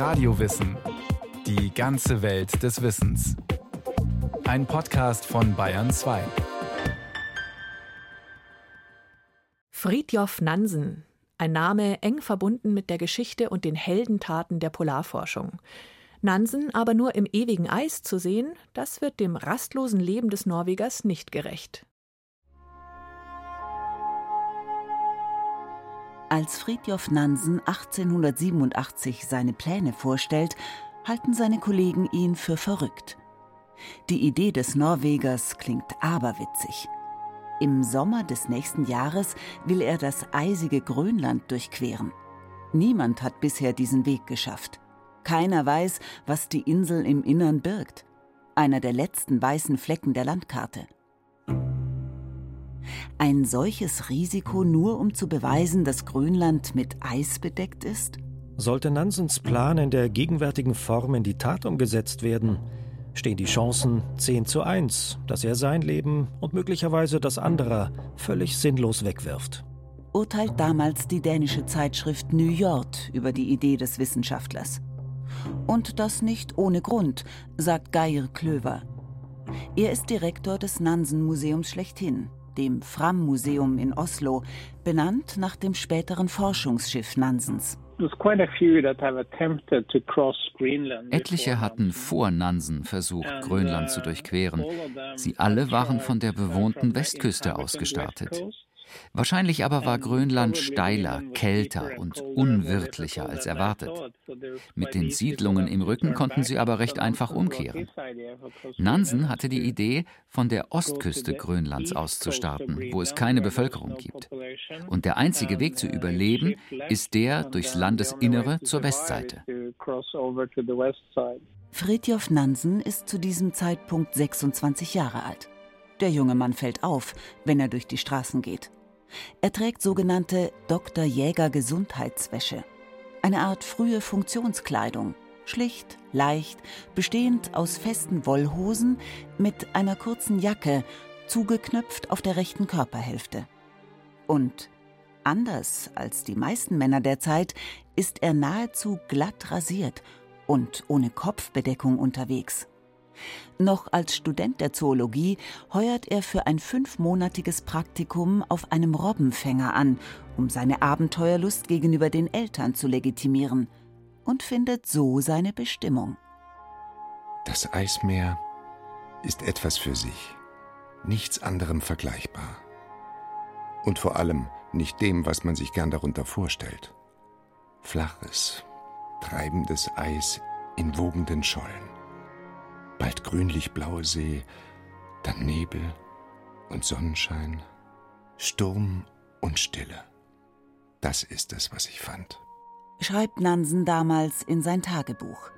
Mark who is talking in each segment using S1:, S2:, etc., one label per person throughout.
S1: Radiowissen. Die ganze Welt des Wissens. Ein Podcast von Bayern 2.
S2: Fridtjof Nansen. Ein Name eng verbunden mit der Geschichte und den Heldentaten der Polarforschung. Nansen aber nur im ewigen Eis zu sehen, das wird dem rastlosen Leben des Norwegers nicht gerecht.
S3: Als Fridtjof Nansen 1887 seine Pläne vorstellt, halten seine Kollegen ihn für verrückt. Die Idee des Norwegers klingt aberwitzig. Im Sommer des nächsten Jahres will er das eisige Grönland durchqueren. Niemand hat bisher diesen Weg geschafft. Keiner weiß, was die Insel im Innern birgt. Einer der letzten weißen Flecken der Landkarte. Ein solches Risiko nur um zu beweisen, dass Grönland mit Eis bedeckt ist?
S4: Sollte Nansens Plan in der gegenwärtigen Form in die Tat umgesetzt werden, stehen die Chancen 10 zu 1, dass er sein Leben und möglicherweise das anderer völlig sinnlos wegwirft.
S3: Urteilt damals die dänische Zeitschrift New York über die Idee des Wissenschaftlers. Und das nicht ohne Grund, sagt Geir Klöver. Er ist Direktor des Nansen-Museums schlechthin, dem Fram-Museum in Oslo, benannt nach dem späteren Forschungsschiff Nansens.
S5: Etliche hatten vor Nansen versucht, Grönland zu uh, durchqueren. Sie alle waren von der bewohnten Westküste aus gestartet. Wahrscheinlich aber war Grönland steiler, kälter und unwirtlicher als erwartet. Mit den Siedlungen im Rücken konnten sie aber recht einfach umkehren. Nansen hatte die Idee, von der Ostküste Grönlands aus zu starten, wo es keine Bevölkerung gibt. Und der einzige Weg zu überleben ist der durchs Landesinnere zur Westseite.
S3: Fridtjof Nansen ist zu diesem Zeitpunkt 26 Jahre alt. Der junge Mann fällt auf, wenn er durch die Straßen geht. Er trägt sogenannte Dr. Jäger Gesundheitswäsche, eine Art frühe Funktionskleidung, schlicht, leicht, bestehend aus festen Wollhosen mit einer kurzen Jacke, zugeknöpft auf der rechten Körperhälfte. Und anders als die meisten Männer der Zeit ist er nahezu glatt rasiert und ohne Kopfbedeckung unterwegs. Noch als Student der Zoologie heuert er für ein fünfmonatiges Praktikum auf einem Robbenfänger an, um seine Abenteuerlust gegenüber den Eltern zu legitimieren und findet so seine Bestimmung.
S6: Das Eismeer ist etwas für sich, nichts anderem vergleichbar. Und vor allem nicht dem, was man sich gern darunter vorstellt. Flaches, treibendes Eis in wogenden Schollen bald grünlich-blaue See, dann Nebel und Sonnenschein, Sturm und Stille. Das ist es, was ich fand.
S3: Schreibt Nansen damals in sein Tagebuch.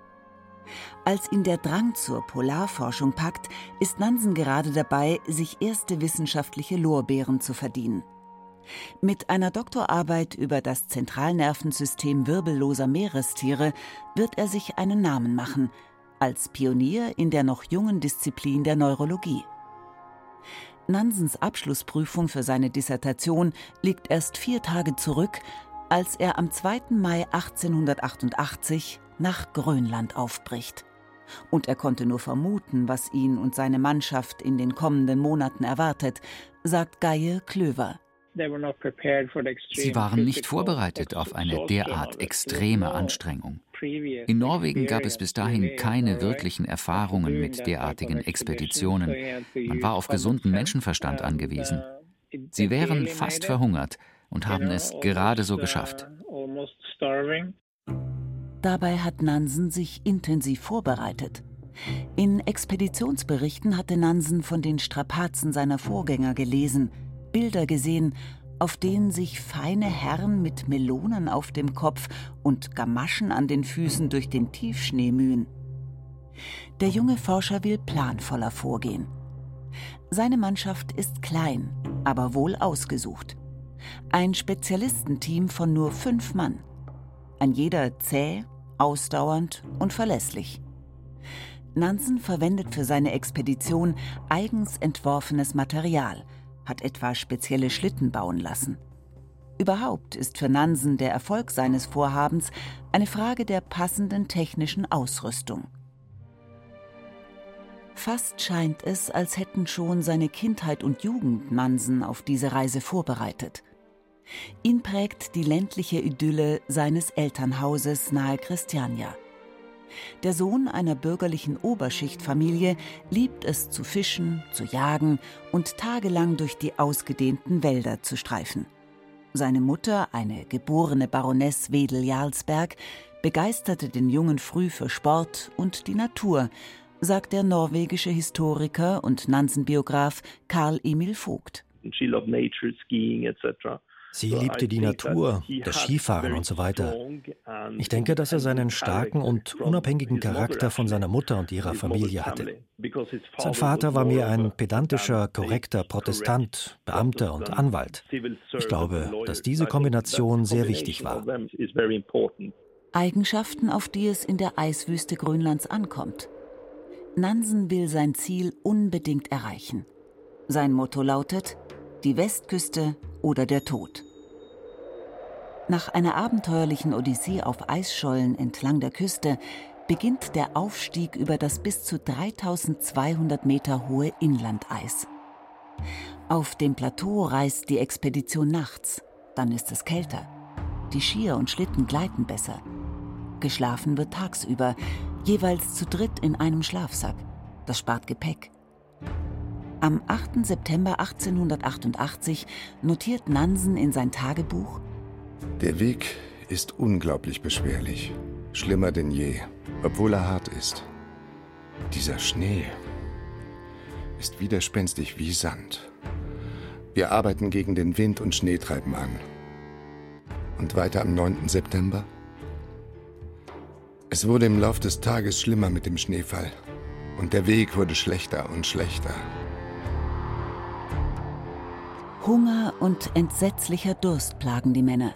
S3: Als ihn der Drang zur Polarforschung packt, ist Nansen gerade dabei, sich erste wissenschaftliche Lorbeeren zu verdienen. Mit einer Doktorarbeit über das Zentralnervensystem wirbelloser Meerestiere wird er sich einen Namen machen – als Pionier in der noch jungen Disziplin der Neurologie. Nansens Abschlussprüfung für seine Dissertation liegt erst vier Tage zurück, als er am 2. Mai 1888 nach Grönland aufbricht. Und er konnte nur vermuten, was ihn und seine Mannschaft in den kommenden Monaten erwartet, sagt Geie Klöver.
S5: Sie waren nicht vorbereitet auf eine derart extreme Anstrengung. In Norwegen gab es bis dahin keine wirklichen Erfahrungen mit derartigen Expeditionen. Man war auf gesunden Menschenverstand angewiesen. Sie wären fast verhungert und haben es gerade so geschafft.
S3: Dabei hat Nansen sich intensiv vorbereitet. In Expeditionsberichten hatte Nansen von den Strapazen seiner Vorgänger gelesen – Bilder gesehen, auf denen sich feine Herren mit Melonen auf dem Kopf und Gamaschen an den Füßen durch den Tiefschnee mühen. Der junge Forscher will planvoller vorgehen. Seine Mannschaft ist klein, aber wohl ausgesucht. Ein Spezialistenteam von nur fünf Mann. Ein jeder zäh, ausdauernd und verlässlich. Nansen verwendet für seine Expedition eigens entworfenes Material – hat etwa spezielle Schlitten bauen lassen. Überhaupt ist für Nansen der Erfolg seines Vorhabens eine Frage der passenden technischen Ausrüstung. Fast scheint es, als hätten schon seine Kindheit und Jugend Nansen auf diese Reise vorbereitet. Ihn prägt die ländliche Idylle seines Elternhauses nahe Christiania. Der Sohn einer bürgerlichen Oberschichtfamilie liebt es zu fischen, zu jagen und tagelang durch die ausgedehnten Wälder zu streifen. Seine Mutter, eine geborene Baroness Wedel-Jarlsberg, begeisterte den Jungen früh für Sport und die Natur, sagt der norwegische Historiker und Nansen-Biograf Karl Emil Vogt.
S7: She loved nature, skiing, etc.
S4: Sie liebte die Natur, das Skifahren und so weiter. Ich denke, dass er seinen starken und unabhängigen Charakter von seiner Mutter und ihrer Familie hatte. Sein Vater war mehr ein pedantischer, korrekter Protestant, Beamter und Anwalt. Ich glaube, dass diese Kombination sehr wichtig war.
S3: Eigenschaften, auf die es in der Eiswüste Grönlands ankommt. Nansen will sein Ziel unbedingt erreichen. Sein Motto lautet die Westküste oder der Tod. Nach einer abenteuerlichen Odyssee auf Eisschollen entlang der Küste beginnt der Aufstieg über das bis zu 3200 Meter hohe Inlandeis. Auf dem Plateau reist die Expedition nachts, dann ist es kälter. Die Skier und Schlitten gleiten besser. Geschlafen wird tagsüber, jeweils zu dritt in einem Schlafsack. Das spart Gepäck. Am 8. September 1888 notiert Nansen in sein Tagebuch:
S6: Der Weg ist unglaublich beschwerlich, schlimmer denn je, obwohl er hart ist. Dieser Schnee ist widerspenstig wie Sand. Wir arbeiten gegen den Wind und Schneetreiben an. Und weiter am 9. September? Es wurde im Lauf des Tages schlimmer mit dem Schneefall. Und der Weg wurde schlechter und schlechter.
S3: Hunger und entsetzlicher Durst plagen die Männer.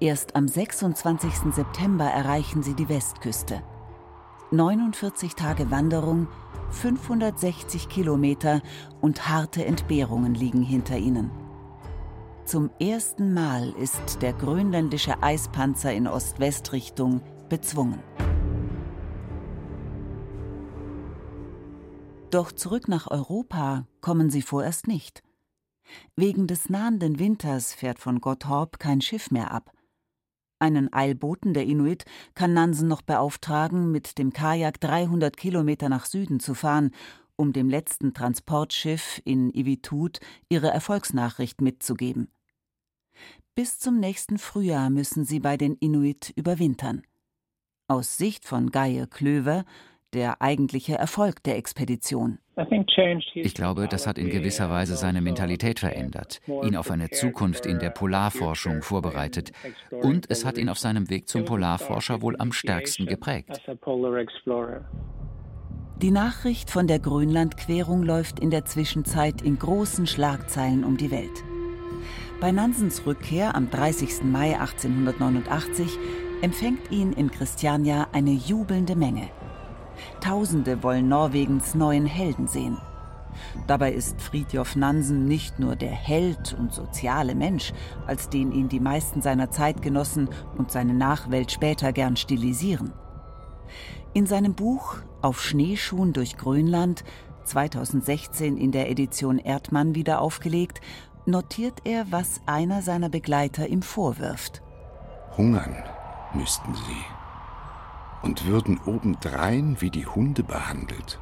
S3: Erst am 26. September erreichen sie die Westküste. 49 Tage Wanderung, 560 Kilometer und harte Entbehrungen liegen hinter ihnen. Zum ersten Mal ist der grönländische Eispanzer in Ost-West-Richtung bezwungen. Doch zurück nach Europa kommen sie vorerst nicht. Wegen des nahenden Winters fährt von Gotthorp kein Schiff mehr ab. Einen Eilboten der Inuit kann Nansen noch beauftragen, mit dem Kajak 300 Kilometer nach Süden zu fahren, um dem letzten Transportschiff in Ivitut ihre Erfolgsnachricht mitzugeben. Bis zum nächsten Frühjahr müssen sie bei den Inuit überwintern. Aus Sicht von Geir Klöver der eigentliche Erfolg der Expedition.
S5: Ich glaube, das hat in gewisser Weise seine Mentalität verändert, ihn auf eine Zukunft in der Polarforschung vorbereitet und es hat ihn auf seinem Weg zum Polarforscher wohl am stärksten geprägt.
S3: Die Nachricht von der Grönlandquerung läuft in der Zwischenzeit in großen Schlagzeilen um die Welt. Bei Nansens Rückkehr am 30. Mai 1889 empfängt ihn in Christiania eine jubelnde Menge. Tausende wollen Norwegens neuen Helden sehen. Dabei ist Fridtjof Nansen nicht nur der Held und soziale Mensch, als den ihn die meisten seiner Zeitgenossen und seine Nachwelt später gern stilisieren. In seinem Buch Auf Schneeschuhen durch Grönland, 2016 in der Edition Erdmann wieder aufgelegt, notiert er, was einer seiner Begleiter ihm vorwirft.
S6: Hungern müssten sie und würden obendrein wie die Hunde behandelt.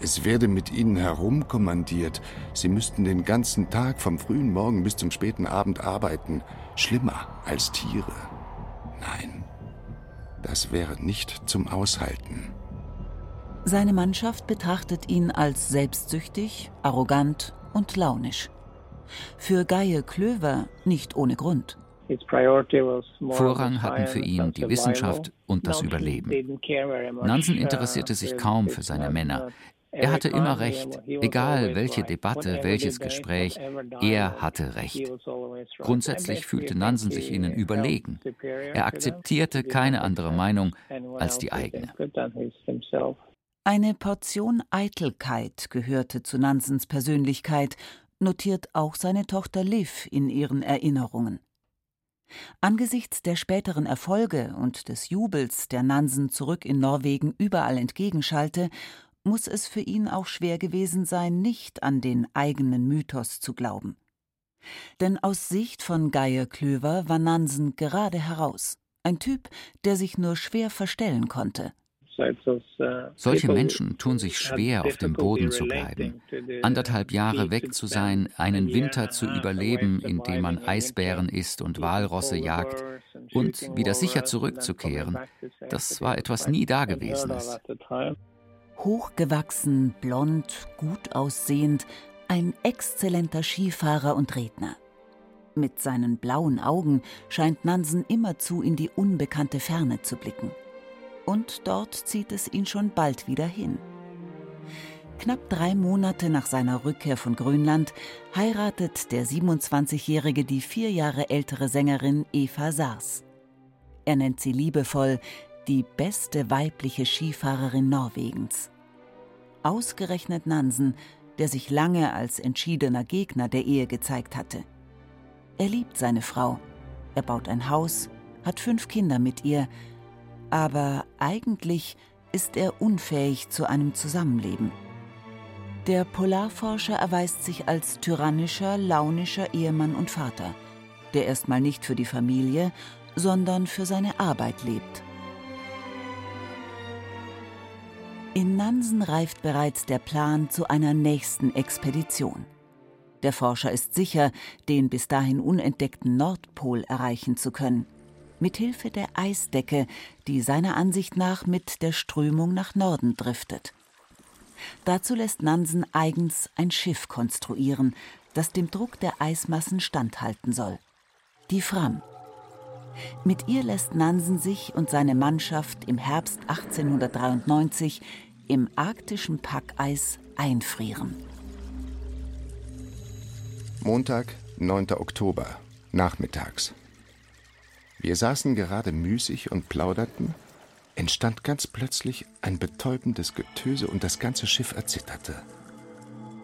S6: Es werde mit ihnen herumkommandiert, sie müssten den ganzen Tag vom frühen Morgen bis zum späten Abend arbeiten, schlimmer als Tiere. Nein, das wäre nicht zum Aushalten.
S3: Seine Mannschaft betrachtet ihn als selbstsüchtig, arrogant und launisch. Für Geie Klöver nicht ohne Grund.
S5: Vorrang hatten für ihn die Wissenschaft und das Überleben. Nansen interessierte sich kaum für seine Männer. Er hatte immer recht, egal welche Debatte, welches Gespräch, er hatte recht. Grundsätzlich fühlte Nansen sich ihnen überlegen. Er akzeptierte keine andere Meinung als die eigene.
S3: Eine Portion Eitelkeit gehörte zu Nansens Persönlichkeit, notiert auch seine Tochter Liv in ihren Erinnerungen. Angesichts der späteren Erfolge und des Jubels, der Nansen zurück in Norwegen überall entgegenschallte, muss es für ihn auch schwer gewesen sein, nicht an den eigenen Mythos zu glauben. Denn aus Sicht von Geir Klöver war Nansen gerade heraus, ein Typ, der sich nur schwer verstellen konnte.
S5: Solche Menschen tun sich schwer, auf dem Boden zu bleiben. Anderthalb Jahre weg zu sein, einen Winter zu überleben, indem man Eisbären isst und Walrosse jagt, und wieder sicher zurückzukehren, das war etwas nie Dagewesenes.
S3: Hochgewachsen, blond, gut aussehend, ein exzellenter Skifahrer und Redner. Mit seinen blauen Augen scheint Nansen immerzu in die unbekannte Ferne zu blicken und dort zieht es ihn schon bald wieder hin. Knapp drei Monate nach seiner Rückkehr von Grönland heiratet der 27-Jährige die vier Jahre ältere Sängerin Eva Saars. Er nennt sie liebevoll die beste weibliche Skifahrerin Norwegens. Ausgerechnet Nansen, der sich lange als entschiedener Gegner der Ehe gezeigt hatte. Er liebt seine Frau, er baut ein Haus, hat fünf Kinder mit ihr, aber eigentlich ist er unfähig zu einem Zusammenleben. Der Polarforscher erweist sich als tyrannischer, launischer Ehemann und Vater, der erstmal nicht für die Familie, sondern für seine Arbeit lebt. In Nansen reift bereits der Plan zu einer nächsten Expedition. Der Forscher ist sicher, den bis dahin unentdeckten Nordpol erreichen zu können mithilfe der Eisdecke, die seiner Ansicht nach mit der Strömung nach Norden driftet. Dazu lässt Nansen eigens ein Schiff konstruieren, das dem Druck der Eismassen standhalten soll. Die Fram. Mit ihr lässt Nansen sich und seine Mannschaft im Herbst 1893 im arktischen Packeis einfrieren.
S6: Montag, 9. Oktober, nachmittags. Wir saßen gerade müßig und plauderten, entstand ganz plötzlich ein betäubendes Getöse und das ganze Schiff erzitterte.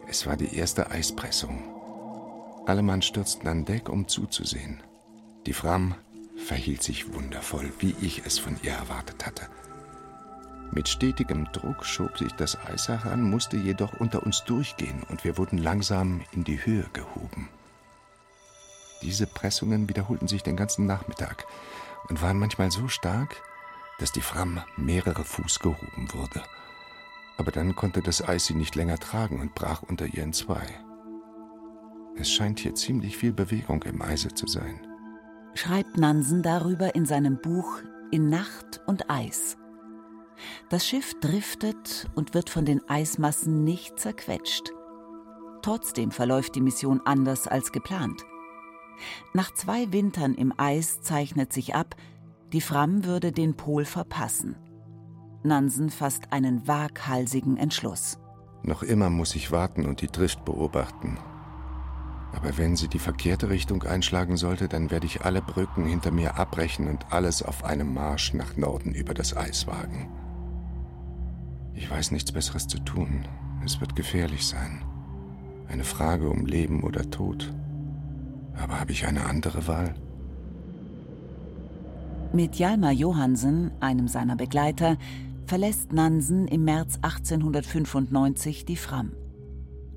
S6: Es war die erste Eispressung. Alle Mann stürzten an Deck, um zuzusehen. Die Fram verhielt sich wundervoll, wie ich es von ihr erwartet hatte. Mit stetigem Druck schob sich das Eis heran, musste jedoch unter uns durchgehen und wir wurden langsam in die Höhe gehoben. Diese Pressungen wiederholten sich den ganzen Nachmittag und waren manchmal so stark, dass die Fram mehrere Fuß gehoben wurde. Aber dann konnte das Eis sie nicht länger tragen und brach unter ihr in zwei. Es scheint hier ziemlich viel Bewegung im Eise zu sein.
S3: Schreibt Nansen darüber in seinem Buch In Nacht und Eis. Das Schiff driftet und wird von den Eismassen nicht zerquetscht. Trotzdem verläuft die Mission anders als geplant. Nach zwei Wintern im Eis zeichnet sich ab, die Fram würde den Pol verpassen. Nansen fasst einen waghalsigen Entschluss.
S6: Noch immer muss ich warten und die Drift beobachten. Aber wenn sie die verkehrte Richtung einschlagen sollte, dann werde ich alle Brücken hinter mir abbrechen und alles auf einem Marsch nach Norden über das Eis wagen. Ich weiß nichts Besseres zu tun. Es wird gefährlich sein. Eine Frage um Leben oder Tod. Aber habe ich eine andere Wahl?
S3: Mit Hjalmar Johansen, einem seiner Begleiter, verlässt Nansen im März 1895 die Fram.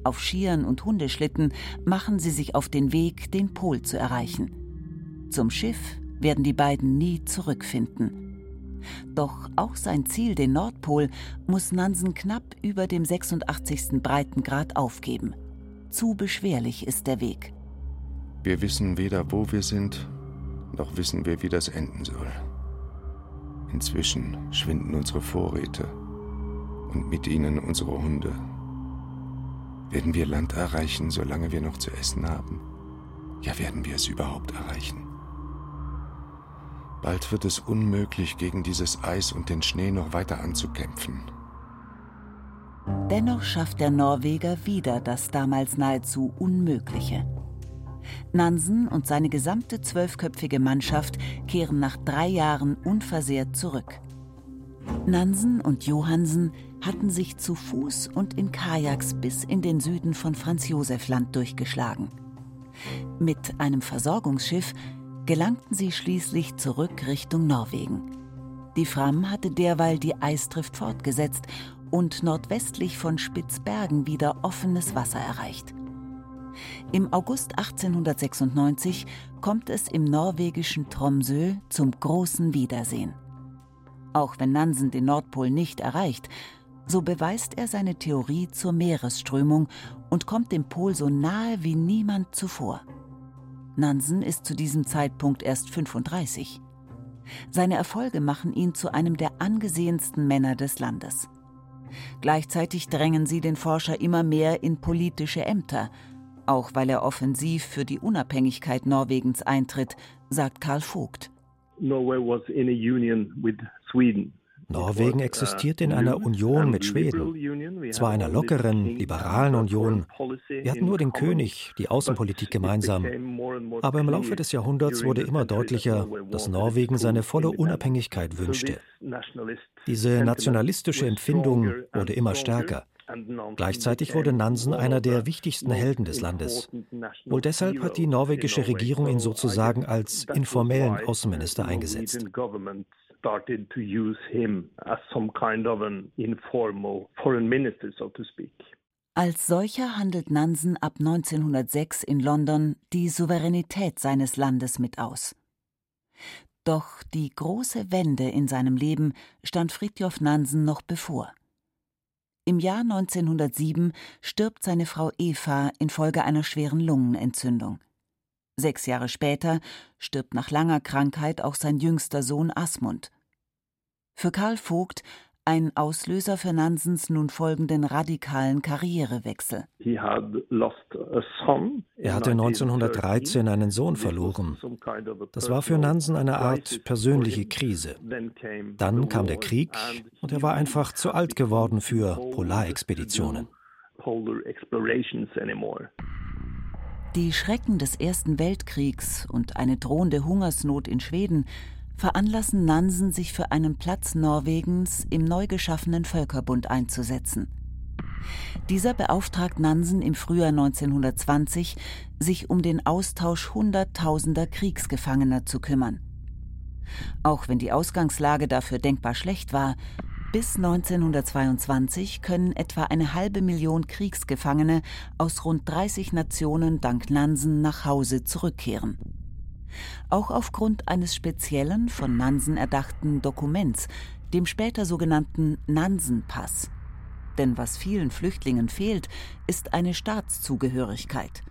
S3: Auf Skiern und Hundeschlitten machen sie sich auf den Weg, den Pol zu erreichen. Zum Schiff werden die beiden nie zurückfinden. Doch auch sein Ziel, den Nordpol, muss Nansen knapp über dem 86. Breitengrad aufgeben. Zu beschwerlich ist der Weg.
S6: Wir wissen weder, wo wir sind, noch wissen wir, wie das enden soll. Inzwischen schwinden unsere Vorräte und mit ihnen unsere Hunde. Werden wir Land erreichen, solange wir noch zu essen haben? Ja, werden wir es überhaupt erreichen? Bald wird es unmöglich, gegen dieses Eis und den Schnee noch weiter anzukämpfen.
S3: Dennoch schafft der Norweger wieder das damals nahezu Unmögliche. Nansen und seine gesamte zwölfköpfige Mannschaft kehren nach drei Jahren unversehrt zurück. Nansen und Johansen hatten sich zu Fuß und in Kajaks bis in den Süden von Franz Josef Land durchgeschlagen. Mit einem Versorgungsschiff gelangten sie schließlich zurück Richtung Norwegen. Die Fram hatte derweil die Eistrift fortgesetzt und nordwestlich von Spitzbergen wieder offenes Wasser erreicht. Im August 1896 kommt es im norwegischen Tromsø zum großen Wiedersehen. Auch wenn Nansen den Nordpol nicht erreicht, so beweist er seine Theorie zur Meeresströmung und kommt dem Pol so nahe wie niemand zuvor. Nansen ist zu diesem Zeitpunkt erst 35. Seine Erfolge machen ihn zu einem der angesehensten Männer des Landes. Gleichzeitig drängen sie den Forscher immer mehr in politische Ämter, auch weil er offensiv für die Unabhängigkeit Norwegens eintritt, sagt Karl Vogt.
S4: Norwegen existierte in einer Union mit Schweden, zwar einer lockeren, liberalen Union. Wir hatten nur den König, die Außenpolitik gemeinsam. Aber im Laufe des Jahrhunderts wurde immer deutlicher, dass Norwegen seine volle Unabhängigkeit wünschte. Diese nationalistische Empfindung wurde immer stärker. Gleichzeitig wurde Nansen einer der wichtigsten Helden des Landes. Wohl deshalb hat die norwegische Regierung ihn sozusagen als informellen Außenminister eingesetzt.
S3: Als solcher handelt Nansen ab 1906 in London die Souveränität seines Landes mit aus. Doch die große Wende in seinem Leben stand Fridtjof Nansen noch bevor. Im Jahr 1907 stirbt seine Frau Eva infolge einer schweren Lungenentzündung. Sechs Jahre später stirbt nach langer Krankheit auch sein jüngster Sohn Asmund. Für Karl Vogt ein Auslöser für Nansens nun folgenden radikalen Karrierewechsel.
S4: Er hatte 1913 einen Sohn verloren. Das war für Nansen eine Art persönliche Krise. Dann kam der Krieg und er war einfach zu alt geworden für Polarexpeditionen.
S3: Die Schrecken des Ersten Weltkriegs und eine drohende Hungersnot in Schweden veranlassen Nansen, sich für einen Platz Norwegens im neu geschaffenen Völkerbund einzusetzen. Dieser beauftragt Nansen im Frühjahr 1920, sich um den Austausch Hunderttausender Kriegsgefangener zu kümmern. Auch wenn die Ausgangslage dafür denkbar schlecht war, bis 1922 können etwa eine halbe Million Kriegsgefangene aus rund 30 Nationen dank Nansen nach Hause zurückkehren auch aufgrund eines speziellen, von Nansen erdachten Dokuments, dem später sogenannten Nansen-Pass. Denn was vielen Flüchtlingen fehlt, ist eine Staatszugehörigkeit.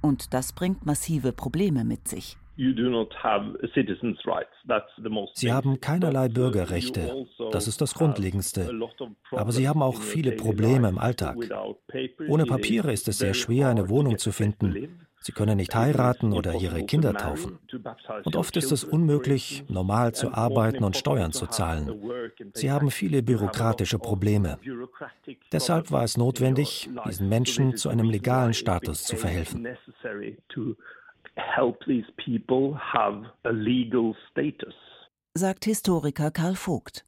S3: Und das bringt massive Probleme mit sich.
S4: Sie haben keinerlei Bürgerrechte. Also das ist das Grundlegendste. Aber sie haben auch viele Probleme im Alltag. Ohne Papiere ist es sehr schwer, eine Wohnung zu finden. Sie können nicht heiraten oder ihre Kinder taufen. Und oft ist es unmöglich, normal zu arbeiten und Steuern zu zahlen. Sie haben viele bürokratische Probleme. Deshalb war es notwendig, diesen Menschen zu einem legalen Status zu verhelfen.
S3: Sagt Historiker Karl Vogt.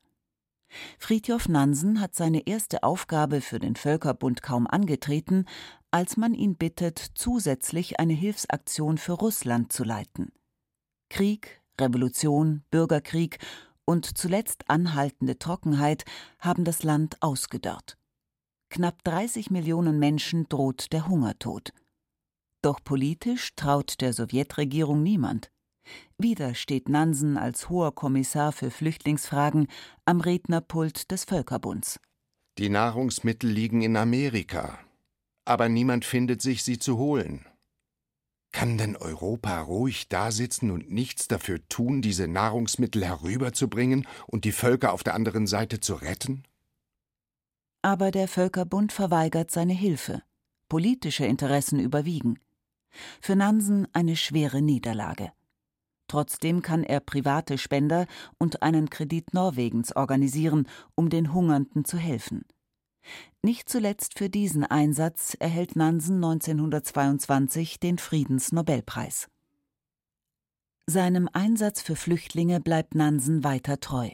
S3: Fridtjof Nansen hat seine erste Aufgabe für den Völkerbund kaum angetreten, als man ihn bittet, zusätzlich eine Hilfsaktion für Russland zu leiten. Krieg, Revolution, Bürgerkrieg und zuletzt anhaltende Trockenheit haben das Land ausgedörrt. Knapp 30 Millionen Menschen droht der Hungertod. Doch politisch traut der Sowjetregierung niemand. Wieder steht Nansen als hoher Kommissar für Flüchtlingsfragen am Rednerpult des Völkerbunds.
S6: Die Nahrungsmittel liegen in Amerika, aber niemand findet sich, sie zu holen. Kann denn Europa ruhig dasitzen und nichts dafür tun, diese Nahrungsmittel herüberzubringen und die Völker auf der anderen Seite zu retten?
S3: Aber der Völkerbund verweigert seine Hilfe. Politische Interessen überwiegen. Für Nansen eine schwere Niederlage. Trotzdem kann er private Spender und einen Kredit Norwegens organisieren, um den Hungernden zu helfen. Nicht zuletzt für diesen Einsatz erhält Nansen 1922 den Friedensnobelpreis. Seinem Einsatz für Flüchtlinge bleibt Nansen weiter treu.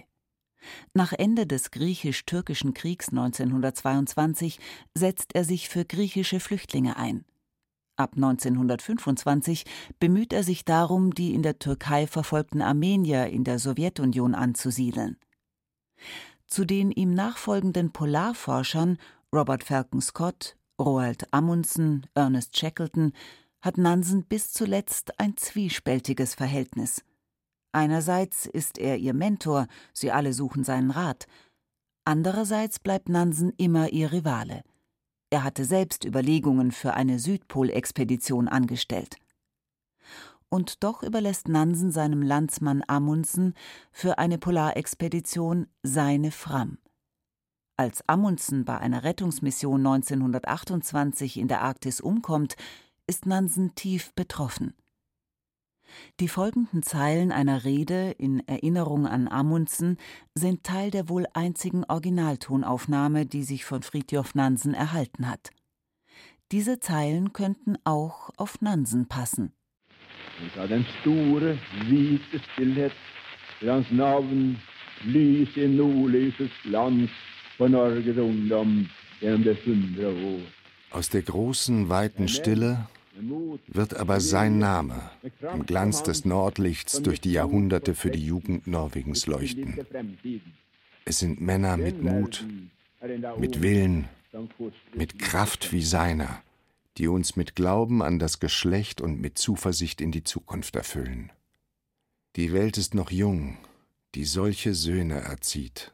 S3: Nach Ende des griechisch-türkischen Kriegs 1922 setzt er sich für griechische Flüchtlinge ein. Ab 1925 bemüht er sich darum, die in der Türkei verfolgten Armenier in der Sowjetunion anzusiedeln. Zu den ihm nachfolgenden Polarforschern Robert Falcon Scott, Roald Amundsen, Ernest Shackleton hat Nansen bis zuletzt ein zwiespältiges Verhältnis. Einerseits ist er ihr Mentor, sie alle suchen seinen Rat. Andererseits bleibt Nansen immer ihr Rivale. Er hatte selbst Überlegungen für eine Südpolexpedition angestellt. Und doch überlässt Nansen seinem Landsmann Amundsen für eine Polarexpedition seine Fram. Als Amundsen bei einer Rettungsmission 1928 in der Arktis umkommt, ist Nansen tief betroffen. Die folgenden Zeilen einer Rede in Erinnerung an Amundsen sind Teil der wohl einzigen Originaltonaufnahme, die sich von Fridtjof Nansen erhalten hat. Diese Zeilen könnten auch auf Nansen passen.
S8: Ut av den store, hvite stillhet, for hans navn lys i nordlysets glans for Norges ungdom gjennom det hundre år.
S6: Aus der großen, weiten Stille wird aber sein Name im Glanz des Nordlichts durch die Jahrhunderte für die Jugend Norwegens leuchten. Es sind Männer mit Mut, mit Willen, mit Kraft wie seiner, die uns mit Glauben an das Geschlecht und mit Zuversicht in die Zukunft erfüllen. Die Welt ist noch jung, die solche Söhne erzieht.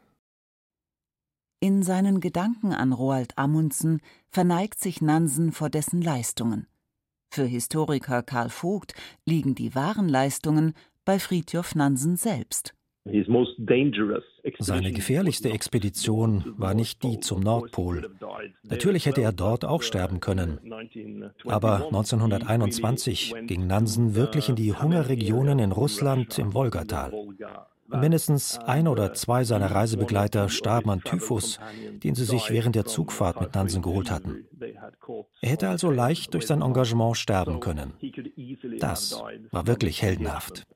S3: In seinen Gedanken an Roald Amundsen verneigt sich Nansen vor dessen Leistungen. Für Historiker Karl Vogt liegen die wahren Leistungen bei Fridtjof Nansen selbst.
S4: Seine gefährlichste Expedition war nicht die zum Nordpol. Natürlich hätte er dort auch sterben können. Aber 1921 ging Nansen wirklich in die Hungerregionen in Russland im Wolgatal. Mindestens ein oder zwei seiner Reisebegleiter starben an Typhus, den sie sich während der Zugfahrt mit Nansen geholt hatten. Er hätte also leicht durch sein Engagement sterben können. Das war wirklich heldenhaft.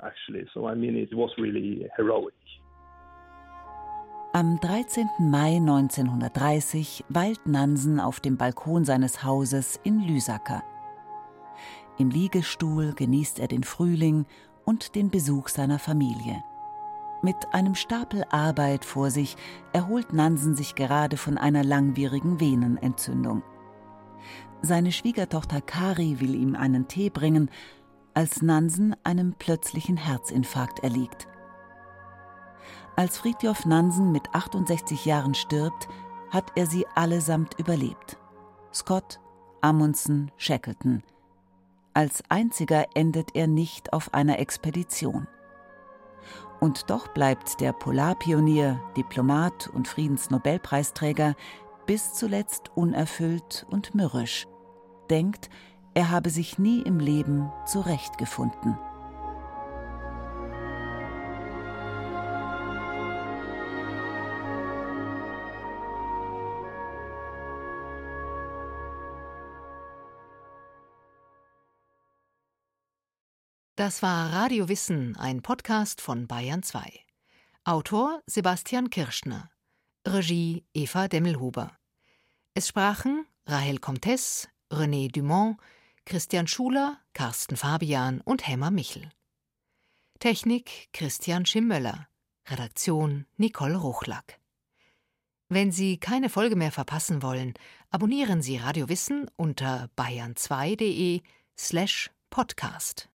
S3: Am 13. Mai 1930 weilt Nansen auf dem Balkon seines Hauses in Lysaker. Im Liegestuhl genießt er den Frühling und den Besuch seiner Familie. Mit einem Stapel Arbeit vor sich erholt Nansen sich gerade von einer langwierigen Venenentzündung. Seine Schwiegertochter Kari will ihm einen Tee bringen, als Nansen einem plötzlichen Herzinfarkt erliegt. Als Fridtjof Nansen mit 68 Jahren stirbt, hat er sie allesamt überlebt. Scott, Amundsen, Shackleton. Als einziger endet er nicht auf einer Expedition. Und doch bleibt der Polarpionier, Diplomat und Friedensnobelpreisträger bis zuletzt unerfüllt und mürrisch, denkt, er habe sich nie im Leben zurechtgefunden.
S2: Das war Radio Wissen, ein Podcast von Bayern 2. Autor Sebastian Kirschner. Regie Eva Demmelhuber. Es sprachen Rahel Comtes, René Dumont, Christian Schuler, Carsten Fabian und Hemmer Michel. Technik Christian Schimmöller. Redaktion Nicole Ruchlack. Wenn Sie keine Folge mehr verpassen wollen, abonnieren Sie Radio Wissen unter bayern2.de slash podcast.